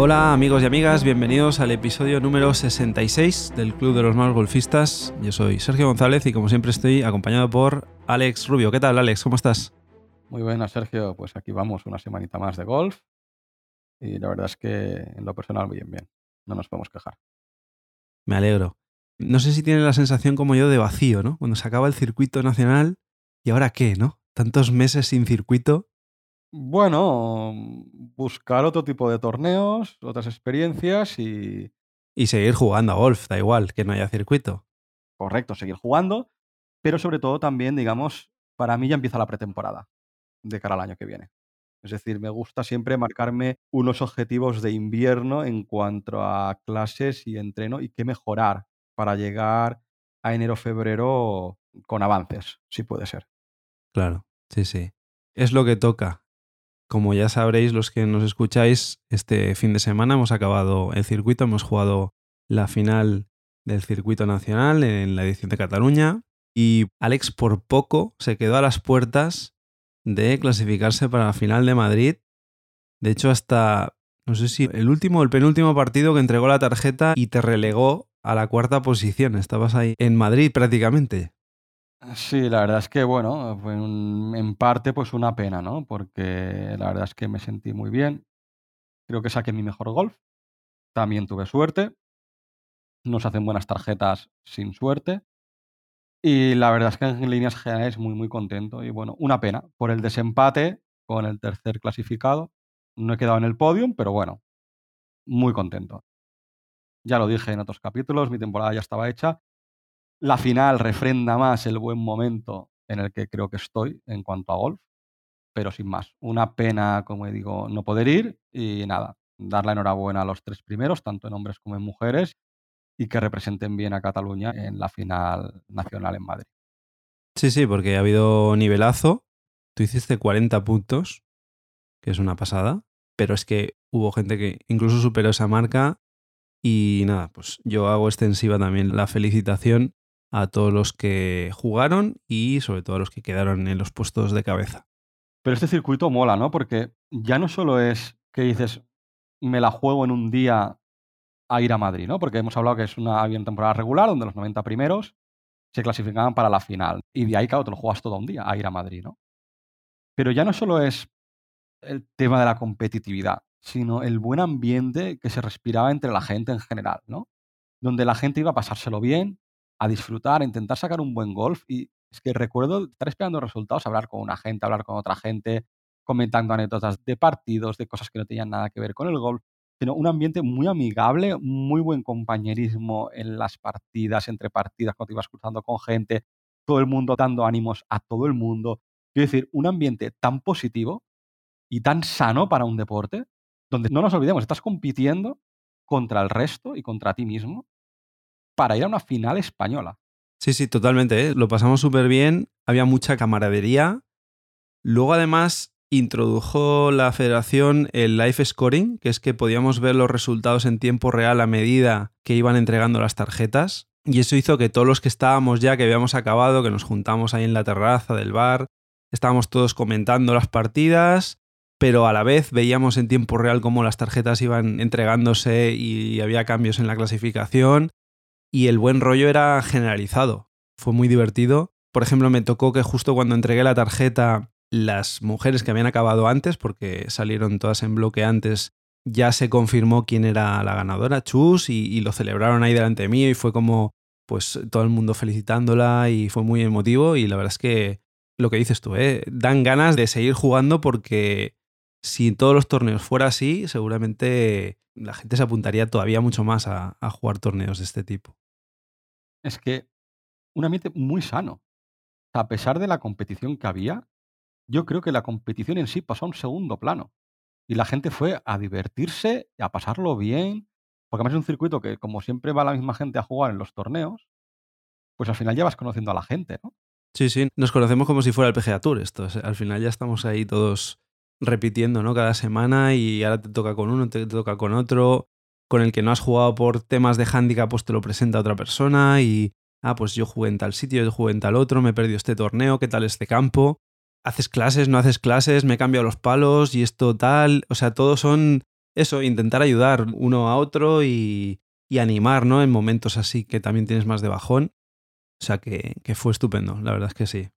Hola amigos y amigas, bienvenidos al episodio número 66 del Club de los Malos Golfistas. Yo soy Sergio González y como siempre estoy acompañado por Alex Rubio. ¿Qué tal Alex? ¿Cómo estás? Muy buenas Sergio, pues aquí vamos una semanita más de golf y la verdad es que en lo personal bien, bien, no nos podemos quejar. Me alegro. No sé si tienes la sensación como yo de vacío, ¿no? Cuando se acaba el circuito nacional y ahora qué, ¿no? Tantos meses sin circuito bueno, buscar otro tipo de torneos, otras experiencias y... Y seguir jugando a golf, da igual, que no haya circuito. Correcto, seguir jugando, pero sobre todo también, digamos, para mí ya empieza la pretemporada de cara al año que viene. Es decir, me gusta siempre marcarme unos objetivos de invierno en cuanto a clases y entreno y qué mejorar para llegar a enero-febrero con avances, si puede ser. Claro, sí, sí. Es lo que toca. Como ya sabréis los que nos escucháis, este fin de semana hemos acabado el circuito, hemos jugado la final del circuito nacional en la edición de Cataluña y Alex por poco se quedó a las puertas de clasificarse para la final de Madrid. De hecho, hasta, no sé si el último el penúltimo partido que entregó la tarjeta y te relegó a la cuarta posición. Estabas ahí en Madrid prácticamente. Sí, la verdad es que, bueno, fue en parte pues una pena, ¿no? Porque la verdad es que me sentí muy bien. Creo que saqué mi mejor golf. También tuve suerte. No se hacen buenas tarjetas sin suerte. Y la verdad es que en líneas generales muy, muy contento. Y bueno, una pena por el desempate con el tercer clasificado. No he quedado en el podium, pero bueno, muy contento. Ya lo dije en otros capítulos, mi temporada ya estaba hecha la final refrenda más el buen momento en el que creo que estoy en cuanto a golf, pero sin más. Una pena, como digo, no poder ir y nada, dar la enhorabuena a los tres primeros, tanto en hombres como en mujeres, y que representen bien a Cataluña en la final nacional en Madrid. Sí, sí, porque ha habido nivelazo. Tú hiciste 40 puntos, que es una pasada, pero es que hubo gente que incluso superó esa marca y nada, pues yo hago extensiva también la felicitación a todos los que jugaron y sobre todo a los que quedaron en los puestos de cabeza. Pero este circuito mola, ¿no? Porque ya no solo es que dices, me la juego en un día a ir a Madrid, ¿no? Porque hemos hablado que es una, había temporada regular donde los 90 primeros se clasificaban para la final. Y de ahí, claro, te lo juegas todo un día a ir a Madrid, ¿no? Pero ya no solo es el tema de la competitividad, sino el buen ambiente que se respiraba entre la gente en general, ¿no? Donde la gente iba a pasárselo bien, a disfrutar, a intentar sacar un buen golf. Y es que recuerdo estar esperando resultados, hablar con una gente, hablar con otra gente, comentando anécdotas de partidos, de cosas que no tenían nada que ver con el golf, sino un ambiente muy amigable, muy buen compañerismo en las partidas, entre partidas, cuando te ibas cruzando con gente, todo el mundo dando ánimos a todo el mundo. Quiero decir, un ambiente tan positivo y tan sano para un deporte, donde no nos olvidemos, estás compitiendo contra el resto y contra ti mismo para ir a una final española. Sí, sí, totalmente. ¿eh? Lo pasamos súper bien. Había mucha camaradería. Luego, además, introdujo la federación el live scoring, que es que podíamos ver los resultados en tiempo real a medida que iban entregando las tarjetas. Y eso hizo que todos los que estábamos ya, que habíamos acabado, que nos juntamos ahí en la terraza del bar, estábamos todos comentando las partidas, pero a la vez veíamos en tiempo real cómo las tarjetas iban entregándose y había cambios en la clasificación y el buen rollo era generalizado. Fue muy divertido. Por ejemplo, me tocó que justo cuando entregué la tarjeta, las mujeres que habían acabado antes, porque salieron todas en bloque antes, ya se confirmó quién era la ganadora, Chus, y, lo celebraron ahí delante mío y fue como, pues todo el mundo felicitándola y fue muy emotivo y la verdad es que lo que dices tú, ¿eh? dan ganas de seguir jugando porque si todos los torneos fuera así, seguramente la gente se apuntaría todavía mucho más a, jugar torneos de este tipo. Es que un ambiente muy sano. A pesar de la competición que había, yo creo que la competición en sí pasó a un segundo plano. Y la gente fue a divertirse, a pasarlo bien, porque además es un circuito que, como siempre va la misma gente a jugar en los torneos, pues al final ya vas conociendo a la gente, ¿no? Sí, sí, nos conocemos como si fuera el PGA Tour. Esto. Al final ya estamos ahí todos repitiendo, ¿no? Cada semana y ahora te toca con uno, te toca con otro, con el que no has jugado por temas de handicap, pues te lo presenta otra persona y, ah, pues yo jugué en tal sitio, yo jugué en tal otro, me he perdido este torneo, ¿qué tal este campo? haces clases, no haces clases, me cambio los palos y esto tal. O sea, todos son eso, intentar ayudar uno a otro y, y animar, ¿no? En momentos así que también tienes más de bajón. O sea que, que fue estupendo, la verdad es que sí.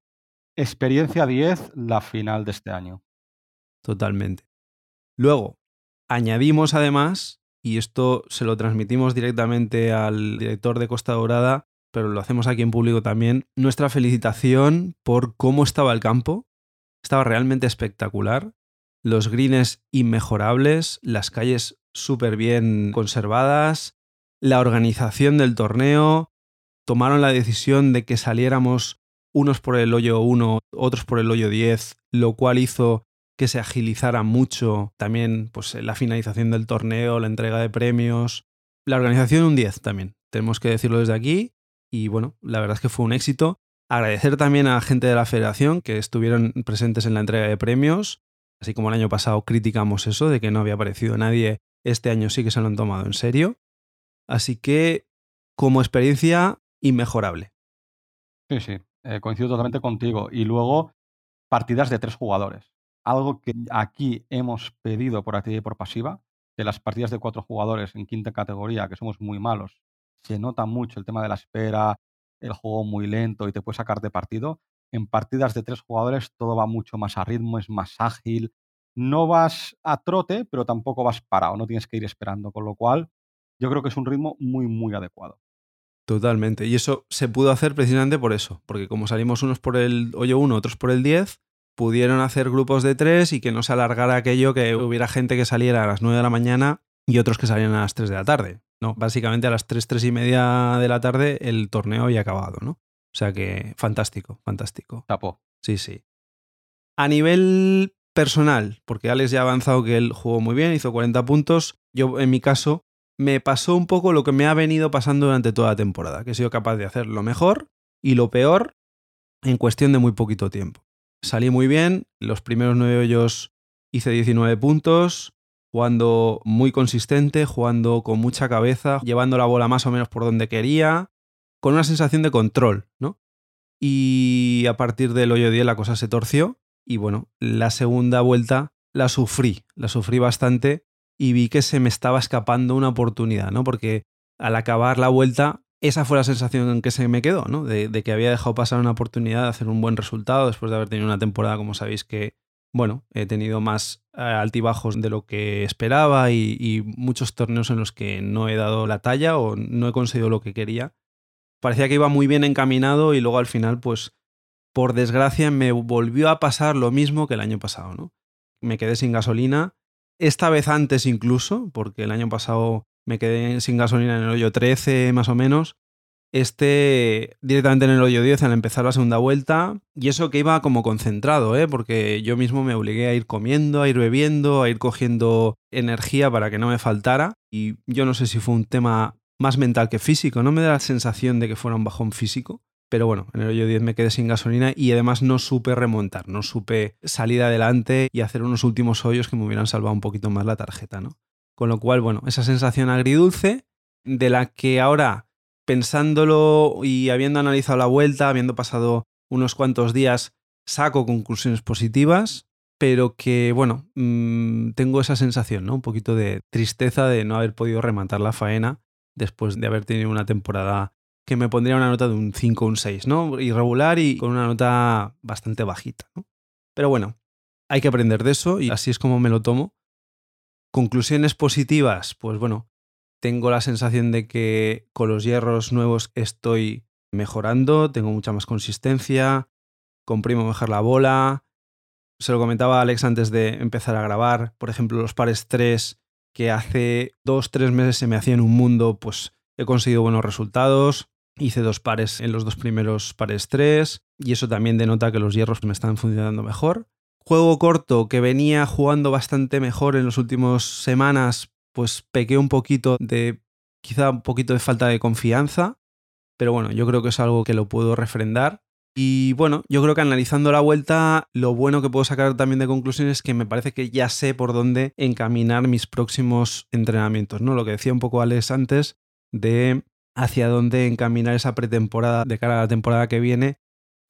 Experiencia 10, la final de este año. Totalmente. Luego, añadimos además, y esto se lo transmitimos directamente al director de Costa Dorada, pero lo hacemos aquí en público también, nuestra felicitación por cómo estaba el campo. Estaba realmente espectacular. Los greens inmejorables, las calles súper bien conservadas, la organización del torneo, tomaron la decisión de que saliéramos unos por el hoyo 1, otros por el hoyo 10, lo cual hizo que se agilizara mucho también pues, la finalización del torneo, la entrega de premios, la organización un 10 también, tenemos que decirlo desde aquí. Y bueno, la verdad es que fue un éxito. Agradecer también a la gente de la federación que estuvieron presentes en la entrega de premios, así como el año pasado criticamos eso de que no había aparecido nadie, este año sí que se lo han tomado en serio. Así que como experiencia inmejorable. Sí, sí, eh, coincido totalmente contigo. Y luego, partidas de tres jugadores. Algo que aquí hemos pedido por activa y por pasiva, que las partidas de cuatro jugadores en quinta categoría, que somos muy malos, se nota mucho el tema de la espera, el juego muy lento y te puede sacar de partido. En partidas de tres jugadores todo va mucho más a ritmo, es más ágil. No vas a trote, pero tampoco vas parado, no tienes que ir esperando, con lo cual yo creo que es un ritmo muy, muy adecuado. Totalmente. Y eso se pudo hacer precisamente por eso, porque como salimos unos por el hoyo 1, otros por el 10, pudieron hacer grupos de tres y que no se alargara aquello que hubiera gente que saliera a las 9 de la mañana y otros que salían a las 3 de la tarde. No, básicamente a las 3, 3 y media de la tarde el torneo había acabado, ¿no? O sea que fantástico, fantástico. Tapó. Sí, sí. A nivel personal, porque Alex ya ha avanzado que él jugó muy bien, hizo 40 puntos. Yo, en mi caso, me pasó un poco lo que me ha venido pasando durante toda la temporada, que he sido capaz de hacer lo mejor y lo peor en cuestión de muy poquito tiempo. Salí muy bien, los primeros nueve hoyos hice 19 puntos, jugando muy consistente, jugando con mucha cabeza, llevando la bola más o menos por donde quería, con una sensación de control, ¿no? Y a partir del hoyo 10 la cosa se torció y bueno, la segunda vuelta la sufrí, la sufrí bastante y vi que se me estaba escapando una oportunidad, ¿no? Porque al acabar la vuelta, esa fue la sensación en que se me quedó, ¿no? De, que había dejado pasar una oportunidad de hacer un buen resultado después de haber tenido una temporada, como sabéis, que, bueno, he tenido más eh, altibajos de lo que esperaba y, y muchos torneos en los que no he dado la talla o no he conseguido lo que quería. Parecía que iba muy bien encaminado y luego al final, pues, por desgracia, me volvió a pasar lo mismo que el año pasado, ¿no? Me quedé sin gasolina esta vez antes incluso, porque el año pasado me quedé sin gasolina en el hoyo 13 más o menos. Este directamente en el hoyo 10 al empezar la segunda vuelta. Y eso que iba como concentrado, ¿eh? porque yo mismo me obligué a ir comiendo, a ir bebiendo, a ir cogiendo energía para que no me faltara. Y yo no sé si fue un tema más mental que físico. No me da la sensación de que fuera un bajón físico. Pero bueno, en el hoyo 10 me quedé sin gasolina y además no supe remontar, no supe salir adelante y hacer unos últimos hoyos que me hubieran salvado un poquito más la tarjeta, ¿no? Con lo cual, bueno, esa sensación agridulce de la que ahora, pensándolo y habiendo analizado la vuelta, habiendo pasado unos cuantos días, saco conclusiones positivas, pero que, bueno, mm, tengo esa sensación, ¿no? Un poquito de tristeza de no haber podido rematar la faena después de haber tenido una temporada que me pondría una nota de un 5 o un 6, ¿no? Irregular y con una nota bastante bajita, ¿no? Pero bueno, hay que aprender de eso y así es como me lo tomo. Conclusiones positivas, pues bueno, tengo la sensación de que con los hierros nuevos estoy mejorando, tengo mucha más consistencia, comprimo mejor la bola. Se lo comentaba Alex antes de empezar a grabar, por ejemplo, los pares 3 que hace 2-3 meses se me hacían un mundo, pues he conseguido buenos resultados. Hice dos pares en los dos primeros pares tres y eso también denota que los hierros me están funcionando mejor. Juego corto que venía jugando bastante mejor en las últimas semanas, pues pequé un poquito de quizá un poquito de falta de confianza, pero bueno, yo creo que es algo que lo puedo refrendar. Y bueno, yo creo que analizando la vuelta, lo bueno que puedo sacar también de conclusión es que me parece que ya sé por dónde encaminar mis próximos entrenamientos, ¿no? Lo que decía un poco Alex antes, de hacia dónde encaminar esa pretemporada de cara a la temporada que viene,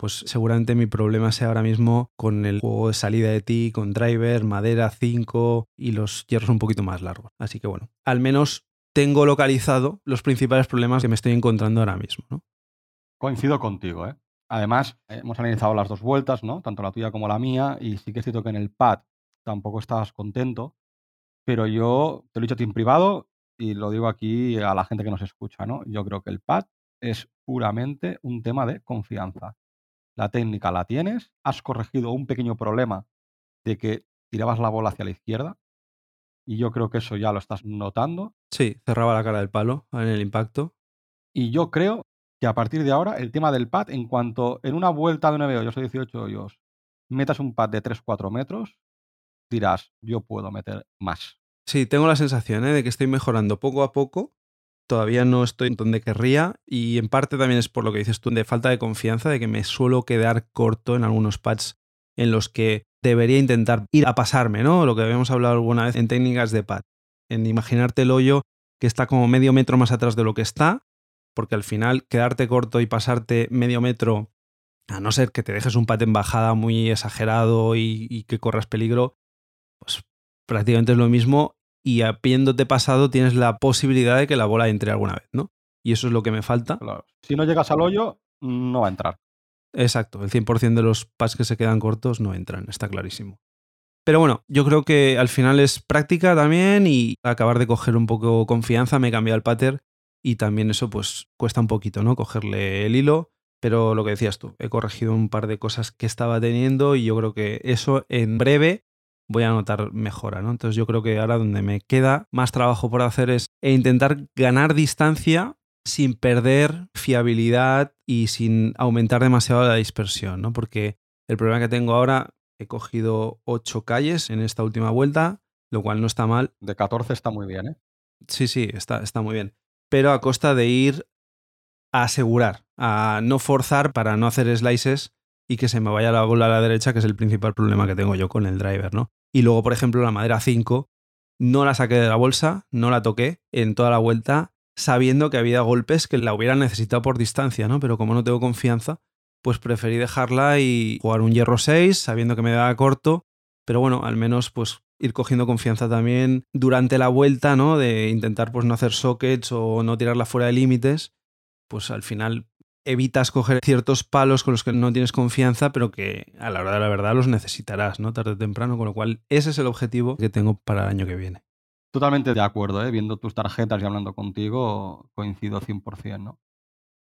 pues seguramente mi problema sea ahora mismo con el juego de salida de ti, con driver, madera 5 y los hierros un poquito más largos. Así que bueno, al menos tengo localizado los principales problemas que me estoy encontrando ahora mismo. ¿no? Coincido contigo, ¿eh? Además, hemos analizado las dos vueltas, ¿no? Tanto la tuya como la mía, y sí que es cierto que en el pad tampoco estabas contento, pero yo te lo he dicho a ti en privado y lo digo aquí a la gente que nos escucha, ¿no? Yo creo que el pad es puramente un tema de confianza. La técnica la tienes, has corregido un pequeño problema de que tirabas la bola hacia la izquierda, y yo creo que eso ya lo estás notando. Sí, cerraba la cara del palo en el impacto. Y yo creo que a partir de ahora el tema del pad, en cuanto en una vuelta de 9 hoyos o 18 hoyos metas un pad de 3-4 metros, dirás, yo puedo meter más. Sí, tengo la sensación ¿eh? de que estoy mejorando poco a poco. Todavía no estoy donde querría y en parte también es por lo que dices tú, de falta de confianza, de que me suelo quedar corto en algunos pads en los que debería intentar ir a pasarme, ¿no? Lo que habíamos hablado alguna vez en técnicas de pad, en imaginarte el hoyo que está como medio metro más atrás de lo que está, porque al final quedarte corto y pasarte medio metro, a no ser que te dejes un pad en bajada muy exagerado y, y que corras peligro, pues prácticamente es lo mismo y habiéndote pasado tienes la posibilidad de que la bola entre alguna vez, ¿no? Y eso es lo que me falta. Claro. Si no llegas al hoyo, no va a entrar. Exacto, el 100% de los pads que se quedan cortos no entran, está clarísimo. Pero bueno, yo creo que al final es práctica también y acabar de coger un poco confianza, me he cambiado el pattern y también eso pues cuesta un poquito, ¿no? Cogerle el hilo, pero lo que decías tú, he corregido un par de cosas que estaba teniendo y yo creo que eso en breve voy a notar mejora, ¿no? Entonces yo creo que ahora donde me queda más trabajo por hacer es intentar ganar distancia sin perder fiabilidad y sin aumentar demasiado la dispersión, ¿no? Porque el problema que tengo ahora, he cogido 8 calles en esta última vuelta, lo cual no está mal. De 14 está muy bien, ¿eh? Sí, sí, está, está muy bien. Pero a costa de ir a asegurar, a no forzar para no hacer slices y que se me vaya la bola a la derecha, que es el principal problema que tengo yo con el driver, ¿no? Y luego, por ejemplo, la madera 5, no la saqué de la bolsa, no la toqué en toda la vuelta, sabiendo que había golpes que la hubieran necesitado por distancia, ¿no? Pero como no tengo confianza, pues preferí dejarla y jugar un hierro 6, sabiendo que me daba corto. Pero bueno, al menos pues ir cogiendo confianza también durante la vuelta, ¿no? De intentar pues no hacer sockets o no tirarla fuera de límites. Pues al final evitas coger ciertos palos con los que no tienes confianza, pero que a la hora de la verdad los necesitarás, ¿no? Tarde o temprano, con lo cual ese es el objetivo que tengo para el año que viene. Totalmente de acuerdo, ¿eh? viendo tus tarjetas y hablando contigo, coincido 100%, ¿no?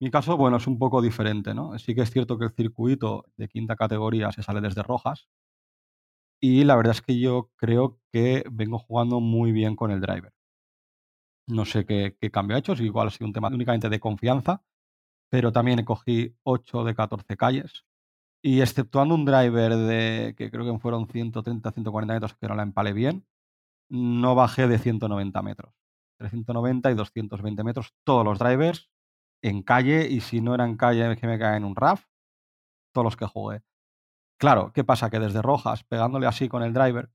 Mi caso, bueno, es un poco diferente, ¿no? Sí que es cierto que el circuito de quinta categoría se sale desde rojas y la verdad es que yo creo que vengo jugando muy bien con el driver. No sé qué, qué cambio ha hecho, si igual ha sido un tema únicamente de confianza, pero también cogí 8 de 14 calles. Y exceptuando un driver de que creo que fueron 130, 140 metros, que no la empalé bien, no bajé de 190 metros. 390 y 220 metros, todos los drivers en calle, y si no era en calle que me cae en un RAF, todos los que jugué. Claro, ¿qué pasa? Que desde rojas, pegándole así con el driver,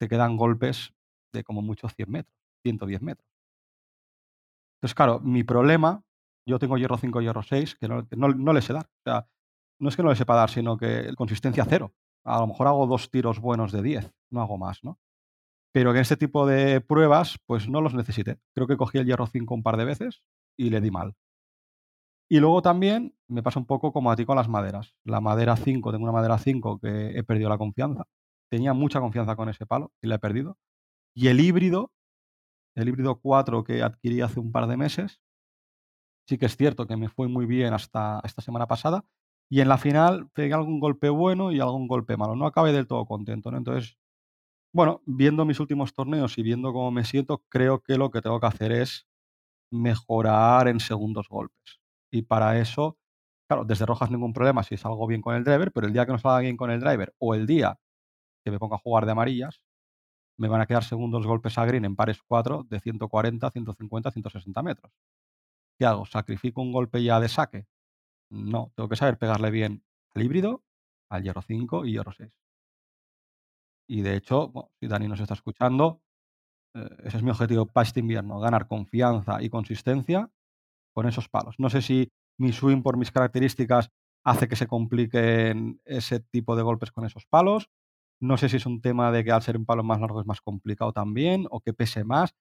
te quedan golpes de como mucho 100 metros, 110 metros. Entonces, claro, mi problema yo tengo hierro 5, hierro 6, que no, no, le sé dar. O sea, no es que no le sepa dar, sino que consistencia cero. A lo mejor hago dos tiros buenos de 10, no hago más, ¿no? Pero que en este tipo de pruebas, pues no los necesité. Creo que cogí el hierro 5 un par de veces y le di mal. Y luego también me pasa un poco como a ti con las maderas. La madera 5, tengo una madera 5 que he perdido la confianza. Tenía mucha confianza con ese palo y la he perdido. Y el híbrido, el híbrido 4 que adquirí hace un par de meses, Sí que es cierto que me fue muy bien hasta esta semana pasada. Y en la final pegué algún golpe bueno y algún golpe malo. No acabé del todo contento, ¿no? Entonces, bueno, viendo mis últimos torneos y viendo cómo me siento, creo que lo que tengo que hacer es mejorar en segundos golpes. Y para eso, claro, desde rojas ningún problema si salgo bien con el driver, pero el día que no salga bien con el driver o el día que me ponga a jugar de amarillas, me van a quedar segundos golpes a green en pares 4 de 140, 150, 160 metros. ¿Qué hago? ¿Sacrifico un golpe ya de saque? No, tengo que saber pegarle bien al híbrido, al hierro 5 y hierro 6. Y de hecho, si Dani nos está escuchando, eh, ese es mi objetivo para este invierno, ganar confianza y consistencia con esos palos. No sé si mi swing por mis características hace que se compliquen ese tipo de golpes con esos palos. No sé si es un tema de que al ser un palo más largo es más complicado también, o que pese más,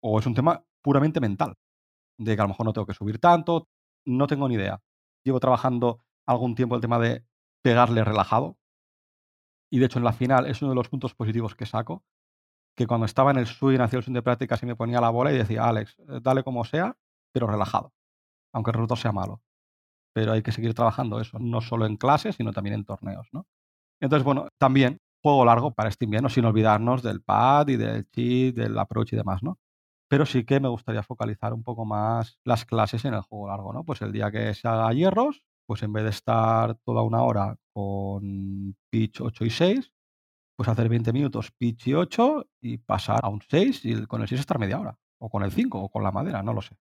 o es un tema puramente mental, de que a lo mejor no tengo que subir tanto, no tengo ni idea. Llevo trabajando algún tiempo el tema de pegarle relajado, y de hecho en la final es uno de los puntos positivos que saco, que cuando estaba en el swing, hacía el swing de práctica, y me ponía la bola y decía, Alex, eh, dale como sea, pero relajado, aunque el resultado sea malo. Pero hay que seguir trabajando eso, no solo en clases, sino también en torneos, ¿no? Entonces, bueno, también juego largo para este invierno, sin olvidarnos del pad y del cheat, del approach y demás, ¿no? Pero sí que me gustaría focalizar un poco más las clases en el juego largo, ¿no? Pues el día que se haga hierros, pues en vez de estar toda una hora con pitch 8 y 6, pues hacer 20 minutos pitch y 8 y pasar a un 6 y con el 6 estar media hora. O con el 5 o con la madera, no lo sé.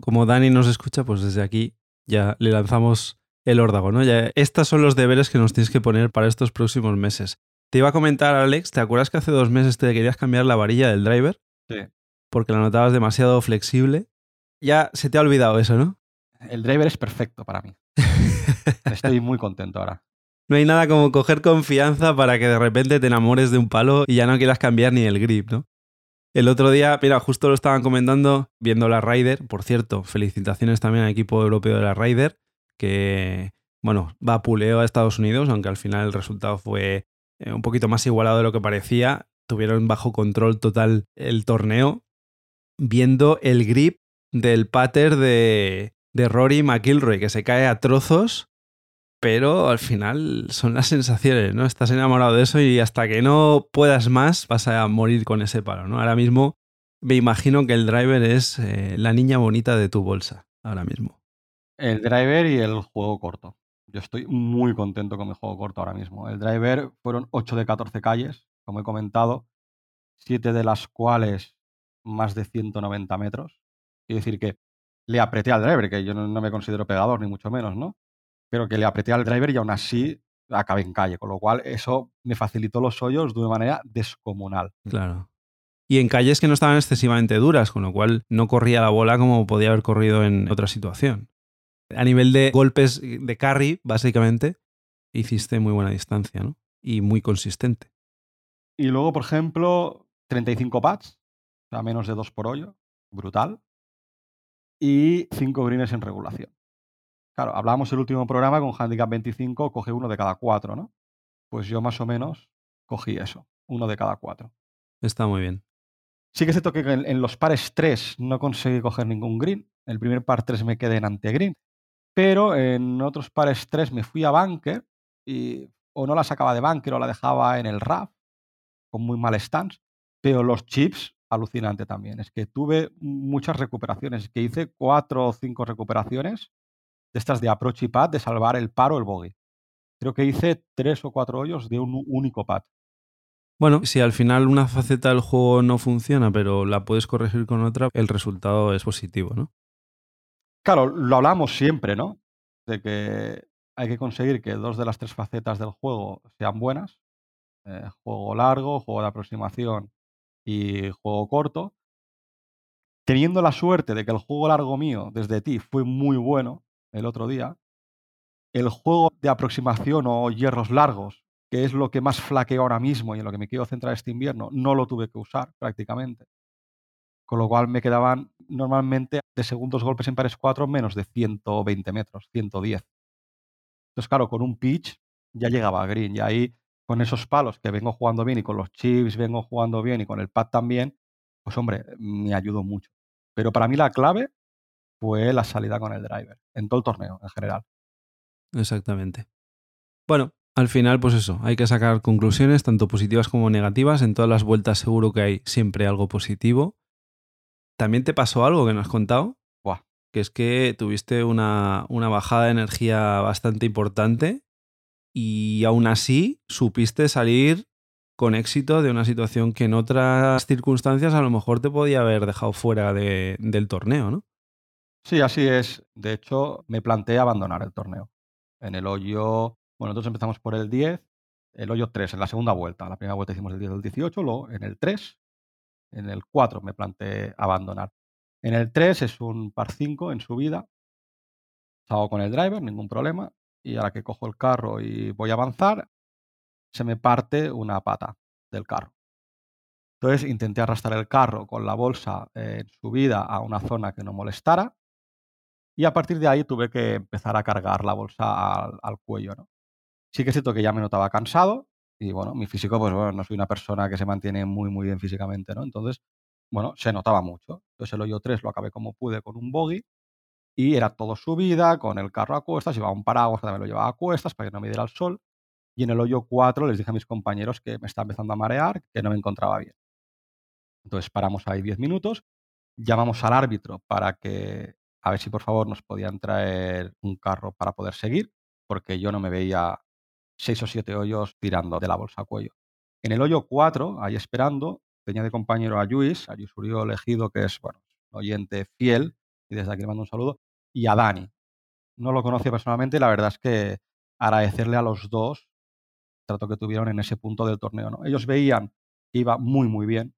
Como Dani nos escucha, pues desde aquí ya le lanzamos el órdago, ¿no? Ya, estos son los deberes que nos tienes que poner para estos próximos meses. Te iba a comentar, Alex, ¿te acuerdas que hace dos meses te querías cambiar la varilla del driver? Sí. Porque la notabas demasiado flexible. Ya se te ha olvidado eso, ¿no? El driver es perfecto para mí. Estoy muy contento ahora. No hay nada como coger confianza para que de repente te enamores de un palo y ya no quieras cambiar ni el grip, ¿no? El otro día, mira, justo lo estaban comentando viendo la Ryder. Por cierto, felicitaciones también al equipo europeo de la Ryder, que, bueno, va a puleo a Estados Unidos, aunque al final el resultado fue eh, un poquito más igualado de lo que parecía. Tuvieron bajo control total el torneo, viendo el grip del pater de, Rory McIlroy, que se cae a trozos pero al final son las sensaciones, ¿no? Estás enamorado de eso y hasta que no puedas más vas a morir con ese palo, ¿no? Ahora mismo me imagino que el driver es eh, la niña bonita de tu bolsa, ahora mismo. El driver y el juego corto. Yo estoy muy contento con mi juego corto ahora mismo. El driver fueron 8 de 14 calles, como he comentado, 7 de las cuales más de 190 metros. Quiero decir que le apreté al driver, que yo no me considero pegador, ni mucho menos, ¿no? pero que le apreté al driver y aún así acabé en calle, con lo cual eso me facilitó los hoyos de una manera descomunal. Claro. Y en calles que no estaban excesivamente duras, con lo cual no corría la bola como podía haber corrido en otra situación. A nivel de golpes de carry, básicamente, hiciste muy buena distancia, ¿no? Y muy consistente. Y luego, por ejemplo, 35 pads, sea, menos de 2 por hoyo, brutal. Y 5 greens en regulación. Claro, hablábamos el último programa con Handicap 25, coge uno de cada cuatro, ¿no? Pues yo más o menos cogí eso, uno de cada cuatro. Está muy bien. Sí que es cierto que en, los pares 3 no conseguí coger ningún green. En el primer par 3 me quedé en ante-green. Pero en otros pares 3 me fui a bunker y o no la sacaba de bunker o la dejaba en el RAF con muy mal stance. Pero los chips, alucinante también. Es que tuve muchas recuperaciones. Es que hice cuatro o cinco recuperaciones de estas de approach y pad, de salvar el paro o el bogey. Creo que hice tres o cuatro hoyos de un único pad. Bueno, si al final una faceta del juego no funciona, pero la puedes corregir con otra, el resultado es positivo, ¿no? Claro, lo hablamos siempre, ¿no? De que hay que conseguir que dos de las tres facetas del juego sean buenas. Eh, juego largo, juego de aproximación y juego corto. Teniendo la suerte de que el juego largo mío desde ti fue muy bueno, el otro día, el juego de aproximación o hierros largos, que es lo que más flaqueo ahora mismo y en lo que me quiero centrar este invierno, no lo tuve que usar prácticamente. Con lo cual me quedaban normalmente de segundos golpes en pares 4 menos de 120 metros, 110. Entonces, claro, con un pitch ya llegaba a green y ahí con esos palos que vengo jugando bien y con los chips vengo jugando bien y con el pad también, pues hombre, me ayudó mucho. Pero para mí la clave fue la salida con el driver, en todo el torneo en general. Exactamente. Bueno, al final, pues eso, hay que sacar conclusiones, tanto positivas como negativas. En todas las vueltas seguro que hay siempre algo positivo. ¿También te pasó algo que no has contado? Buah. Que es que tuviste una, una bajada de energía bastante importante y aún así supiste salir con éxito de una situación que en otras circunstancias a lo mejor te podía haber dejado fuera de, del torneo, ¿no? Sí, así es. De hecho, me planteé abandonar el torneo. En el hoyo, bueno, nosotros empezamos por el 10, el hoyo 3 en la segunda vuelta. La primera vuelta hicimos el 10 del 18, luego en el 3, en el 4 me planteé abandonar. En el 3 es un par 5 en subida. Salgo con el driver, ningún problema. Y ahora que cojo el carro y voy a avanzar, se me parte una pata del carro. Entonces intenté arrastrar el carro con la bolsa en subida a una zona que no molestara y a partir de ahí tuve que empezar a cargar la bolsa al, cuello. ¿no? Sí que es cierto que ya me notaba cansado y bueno, mi físico, pues bueno, no soy una persona que se mantiene muy, muy bien físicamente, ¿no? Entonces, bueno, se notaba mucho. Entonces el hoyo 3 lo acabé como pude con un bogey y era todo subida, con el carro a cuestas, llevaba un paraguas que también lo llevaba a cuestas para que no me diera el sol. Y en el hoyo 4 les dije a mis compañeros que me estaba empezando a marear, que no me encontraba bien. Entonces paramos ahí 10 minutos, llamamos al árbitro para que, a ver si por favor nos podían traer un carro para poder seguir, porque yo no me veía seis o siete hoyos tirando de la bolsa a cuello. En el hoyo 4, ahí esperando, tenía de compañero a Luis, a Luis Uriol elegido, que es, bueno, oyente fiel, y desde aquí le mando un saludo, y a Dani. No lo conocía personalmente y la verdad es que agradecerle a los dos el trato que tuvieron en ese punto del torneo. ¿no? Ellos veían que iba muy, muy bien,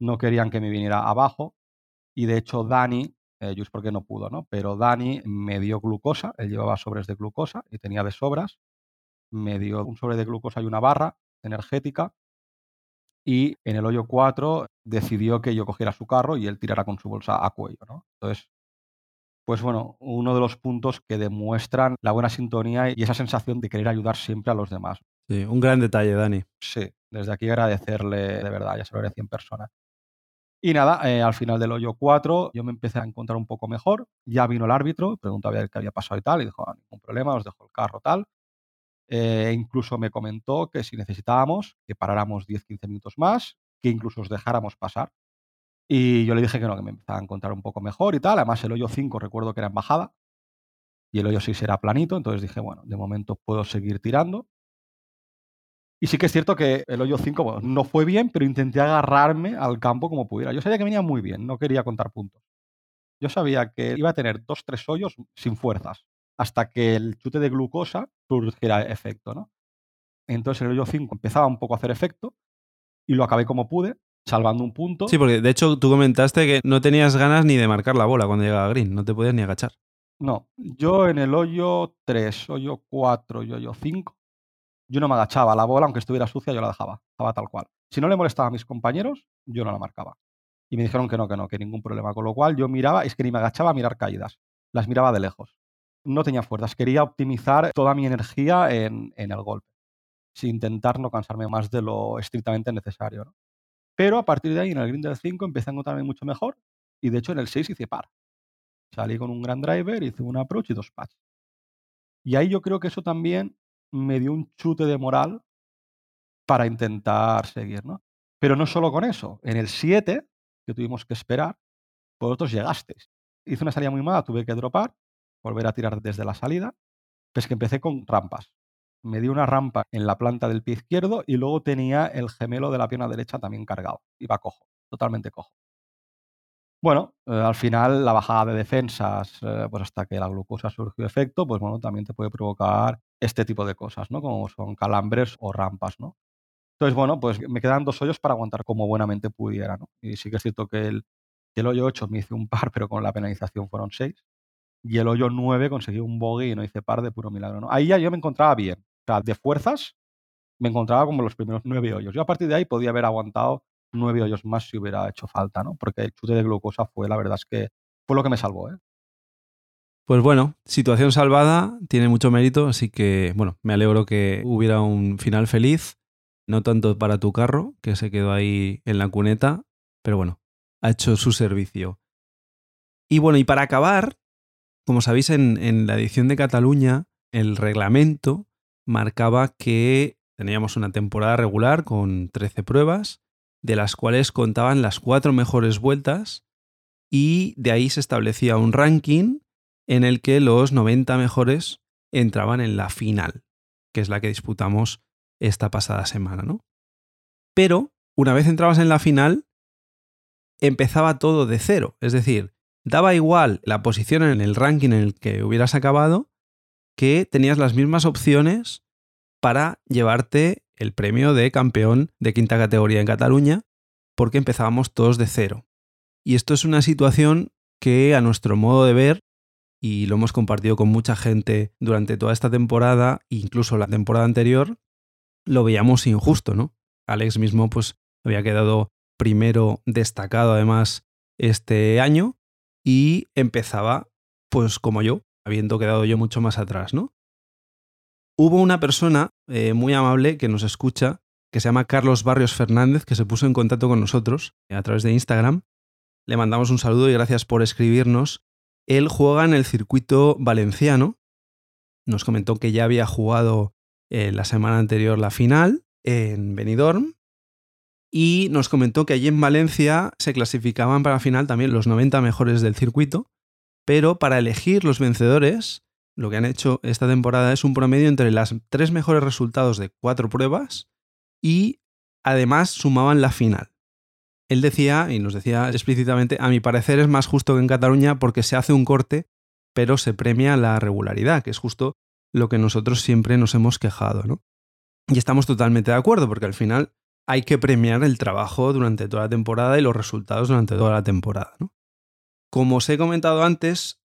no querían que me viniera abajo y de hecho Dani, eh, porque no pudo, ¿no? Pero Dani me dio glucosa, él llevaba sobres de glucosa y tenía de sobras, me dio un sobre de glucosa y una barra energética y en el hoyo 4 decidió que yo cogiera su carro y él tirara con su bolsa a cuello, ¿no? Entonces, pues bueno, uno de los puntos que demuestran la buena sintonía y esa sensación de querer ayudar siempre a los demás. Sí, un gran detalle, Dani. Sí, desde aquí agradecerle de verdad, ya se lo agradecí en persona. Y nada, eh, al final del hoyo 4 yo me empecé a encontrar un poco mejor. Ya vino el árbitro, preguntó a ver qué había pasado y tal, y dijo, ah, ningún problema, os dejo el carro tal. Eh, incluso me comentó que si necesitábamos, que paráramos 10-15 minutos más, que incluso os dejáramos pasar. Y yo le dije que no, que me empezaba a encontrar un poco mejor y tal. Además, el hoyo 5 recuerdo que era en bajada y el hoyo 6 era planito, entonces dije, bueno, de momento puedo seguir tirando. Y sí que es cierto que el hoyo 5 no fue bien, pero intenté agarrarme al campo como pudiera. Yo sabía que venía muy bien, no quería contar puntos. Yo sabía que iba a tener dos, tres hoyos sin fuerzas, hasta que el chute de glucosa surgiera efecto, ¿no? Entonces el hoyo 5 empezaba un poco a hacer efecto y lo acabé como pude, salvando un punto. Sí, porque de hecho tú comentaste que no tenías ganas ni de marcar la bola cuando llegaba a green, no te podías ni agachar. No, yo en el hoyo 3, hoyo 4 y hoyo 5 yo no me agachaba. La bola, aunque estuviera sucia, yo la dejaba. Estaba tal cual. Si no le molestaba a mis compañeros, yo no la marcaba. Y me dijeron que no, que no, que ningún problema. Con lo cual yo miraba, es que ni me agachaba a mirar caídas. Las miraba de lejos. No tenía fuerzas. Quería optimizar toda mi energía en, el golpe. Sin intentar no cansarme más de lo estrictamente necesario. Pero a partir de ahí, en el green del 5, empecé a encontrarme mucho mejor. Y de hecho, en el 6 hice par. Salí con un gran driver, hice un approach y dos patches. Y ahí yo creo que eso también me dio un chute de moral para intentar seguir, ¿no? Pero no solo con eso. En el 7, que tuvimos que esperar, vosotros llegasteis. Hice una salida muy mala, tuve que dropar, volver a tirar desde la salida. Pues que empecé con rampas. Me di una rampa en la planta del pie izquierdo y luego tenía el gemelo de la pierna derecha también cargado. Iba cojo, totalmente cojo. Bueno, eh, al final la bajada de defensas, eh, pues hasta que la glucosa surgió efecto, pues bueno, también te puede provocar este tipo de cosas, ¿no? Como son calambres o rampas, ¿no? Entonces, bueno, pues me quedan dos hoyos para aguantar como buenamente pudiera, ¿no? Y sí que es cierto que el, el hoyo 8 me hice un par, pero con la penalización fueron 6. Y el hoyo 9 conseguí un bogey y no hice par de puro milagro, ¿no? Ahí ya yo me encontraba bien. O sea, de fuerzas me encontraba como los primeros nueve hoyos. Yo a partir de ahí podía haber aguantado nueve hoyos más si hubiera hecho falta, ¿no? Porque el chute de glucosa fue, la verdad es que fue lo que me salvó, ¿eh? Pues bueno, situación salvada, tiene mucho mérito, así que bueno, me alegro que hubiera un final feliz, no tanto para tu carro, que se quedó ahí en la cuneta, pero bueno, ha hecho su servicio. Y bueno, y para acabar, como sabéis, en, en la edición de Cataluña, el reglamento marcaba que teníamos una temporada regular con 13 pruebas, de las cuales contaban las cuatro mejores vueltas, y de ahí se establecía un ranking en el que los 90 mejores entraban en la final, que es la que disputamos esta pasada semana, ¿no? Pero una vez entrabas en la final, empezaba todo de cero, es decir, daba igual la posición en el ranking en el que hubieras acabado, que tenías las mismas opciones para llevarte el premio de campeón de quinta categoría en Cataluña, porque empezábamos todos de cero. Y esto es una situación que, a nuestro modo de ver, y lo hemos compartido con mucha gente durante toda esta temporada, incluso la temporada anterior, lo veíamos injusto, ¿no? Alex mismo pues había quedado primero destacado además este año y empezaba pues como yo, habiendo quedado yo mucho más atrás, ¿no? Hubo una persona eh, muy amable que nos escucha, que se llama Carlos Barrios Fernández, que se puso en contacto con nosotros a través de Instagram. Le mandamos un saludo y gracias por escribirnos. Él juega en el circuito valenciano. Nos comentó que ya había jugado eh, la semana anterior la final en Benidorm. Y nos comentó que allí en Valencia se clasificaban para la final también los 90 mejores del circuito. Pero para elegir los vencedores, lo que han hecho esta temporada es un promedio entre las tres mejores resultados de cuatro pruebas y además sumaban la final. Él decía, y nos decía explícitamente, a mi parecer es más justo que en Cataluña porque se hace un corte, pero se premia la regularidad, que es justo lo que nosotros siempre nos hemos quejado, ¿no? Y estamos totalmente de acuerdo, porque al final hay que premiar el trabajo durante toda la temporada y los resultados durante toda la temporada, ¿no? Como os he comentado antes,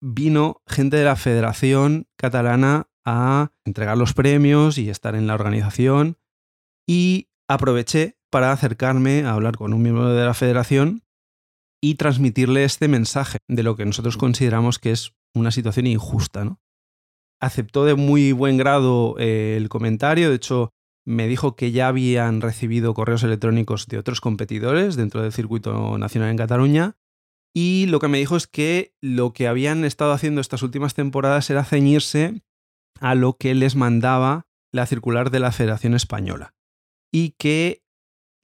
vino gente de la Federación Catalana a entregar los premios y estar en la organización y aproveché para acercarme a hablar con un miembro de la federación y transmitirle este mensaje de lo que nosotros consideramos que es una situación injusta. ¿no? Aceptó de muy buen grado eh, el comentario, de hecho me dijo que ya habían recibido correos electrónicos de otros competidores dentro del circuito nacional en Cataluña y lo que me dijo es que lo que habían estado haciendo estas últimas temporadas era ceñirse a lo que les mandaba la circular de la Federación Española. Y que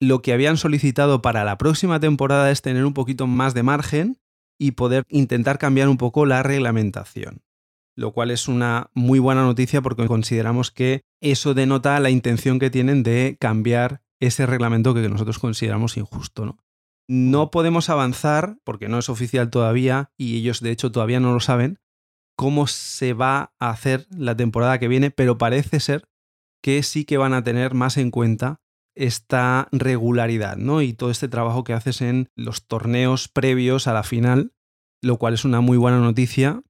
lo que habían solicitado para la próxima temporada es tener un poquito más de margen y poder intentar cambiar un poco la reglamentación. Lo cual es una muy buena noticia porque consideramos que eso denota la intención que tienen de cambiar ese reglamento que nosotros consideramos injusto. ¿no? No podemos avanzar, porque no es oficial todavía, y ellos de hecho todavía no lo saben, cómo se va a hacer la temporada que viene, pero parece ser que sí que van a tener más en cuenta esta regularidad, ¿no? Y todo este trabajo que haces en los torneos previos a la final, lo cual es una muy buena noticia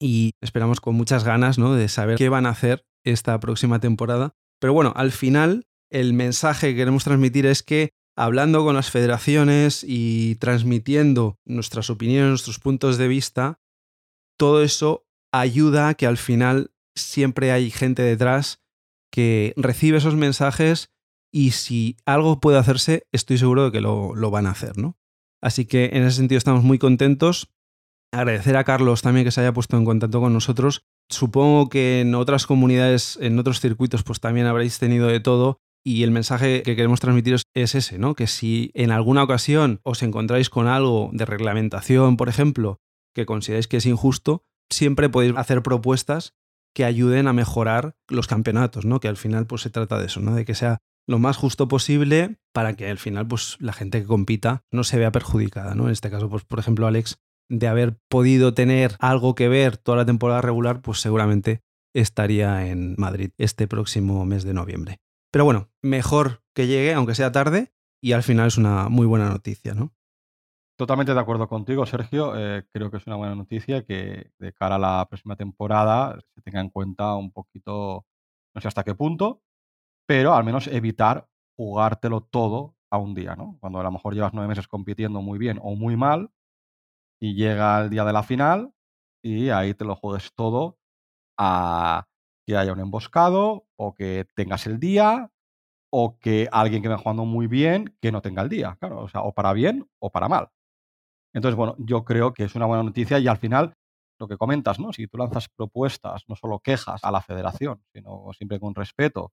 y esperamos con muchas ganas, ¿no? De saber qué van a hacer esta próxima temporada. Pero bueno, al final el mensaje que queremos transmitir es que hablando con las federaciones y transmitiendo nuestras opiniones, nuestros puntos de vista, todo eso ayuda a que al final siempre hay gente detrás que recibe esos mensajes y si algo puede hacerse, estoy seguro de que lo, lo van a hacer, ¿no? Así que en ese sentido estamos muy contentos. Agradecer a Carlos también que se haya puesto en contacto con nosotros. Supongo que en otras comunidades, en otros circuitos, pues también habréis tenido de todo y el mensaje que queremos transmitiros es ese, ¿no? Que si en alguna ocasión os encontráis con algo de reglamentación, por ejemplo, que consideráis que es injusto, siempre podéis hacer propuestas que ayuden a mejorar los campeonatos, ¿no? Que al final pues se trata de eso, ¿no? De que sea lo más justo posible para que al final pues la gente que compita no se vea perjudicada, ¿no? En este caso, pues por ejemplo, Alex, de haber podido tener algo que ver toda la temporada regular, pues seguramente estaría en Madrid este próximo mes de noviembre. Pero bueno, mejor que llegue, aunque sea tarde, y al final es una muy buena noticia, ¿no? Totalmente de acuerdo contigo, Sergio. Eh, creo que es una buena noticia que de cara a la próxima temporada se tenga en cuenta un poquito, no sé hasta qué punto, pero al menos evitar jugártelo todo a un día, ¿no? Cuando a lo mejor llevas nueve meses compitiendo muy bien o muy mal y llega el día de la final y ahí te lo juegues todo a que haya un emboscado o que tengas el día o que alguien que va jugando muy bien que no tenga el día, claro, o sea, o para bien o para mal. Entonces, bueno, yo creo que es una buena noticia y al final lo que comentas, ¿no? Si tú lanzas propuestas, no solo quejas a la federación, sino siempre con respeto,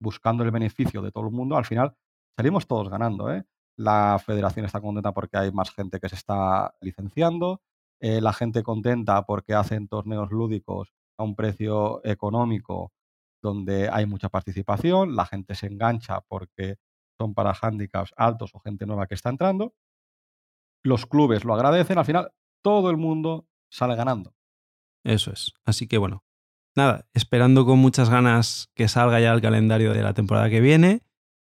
buscando el beneficio de todo el mundo, al final salimos todos ganando, ¿eh? La federación está contenta porque hay más gente que se está licenciando, eh, la gente contenta porque hacen torneos lúdicos a un precio económico donde hay mucha participación, la gente se engancha porque son para handicaps altos o gente nueva que está entrando. Los clubes lo agradecen, al final todo el mundo sale ganando. Eso es. Así que bueno, nada, esperando con muchas ganas que salga ya el calendario de la temporada que viene.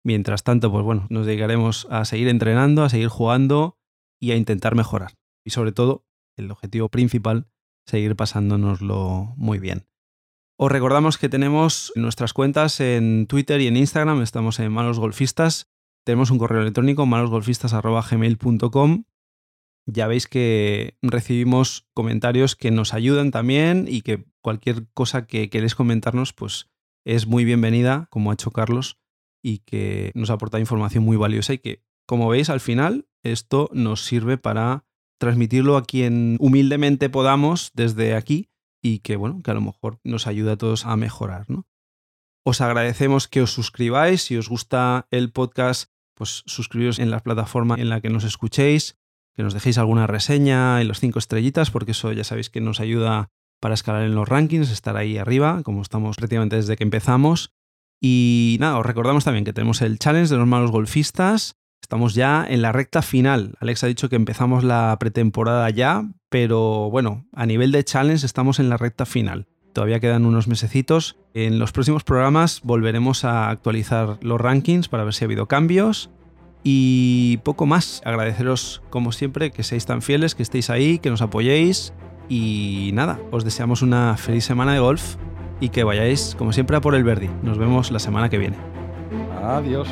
Mientras tanto, pues bueno, nos dedicaremos a seguir entrenando, a seguir jugando y a intentar mejorar. Y sobre todo, el objetivo principal seguir pasándonoslo muy bien. Os recordamos que tenemos nuestras cuentas en Twitter y en Instagram, estamos en Malos Golfistas, tenemos un correo electrónico malosgolfistas.gmail.com ya veis que recibimos comentarios que nos ayudan también y que cualquier cosa que queréis comentarnos, pues es muy bienvenida, como ha hecho Carlos, y que nos aporta información muy valiosa y que, como veis, al final esto nos sirve para transmitirlo a quien humildemente podamos desde aquí y que, bueno, que a lo mejor nos ayuda a todos a mejorar, ¿no? Os agradecemos que os suscribáis, si os gusta el podcast, pues suscribiros en la plataforma en la que nos escuchéis, que nos dejéis alguna reseña en los cinco estrellitas, porque eso ya sabéis que nos ayuda para escalar en los rankings, estar ahí arriba, como estamos prácticamente desde que empezamos. Y nada, os recordamos también que tenemos el challenge de los malos golfistas. Estamos ya en la recta final. Alex ha dicho que empezamos la pretemporada ya, pero bueno, a nivel de challenge estamos en la recta final. Todavía quedan unos mesecitos. En los próximos programas volveremos a actualizar los rankings para ver si ha habido cambios y poco más. Agradeceros, como siempre, que seáis tan fieles, que estéis ahí, que nos apoyéis. Y nada, os deseamos una feliz semana de golf y que vayáis, como siempre, a por el Verdi. Nos vemos la semana que viene. Adiós.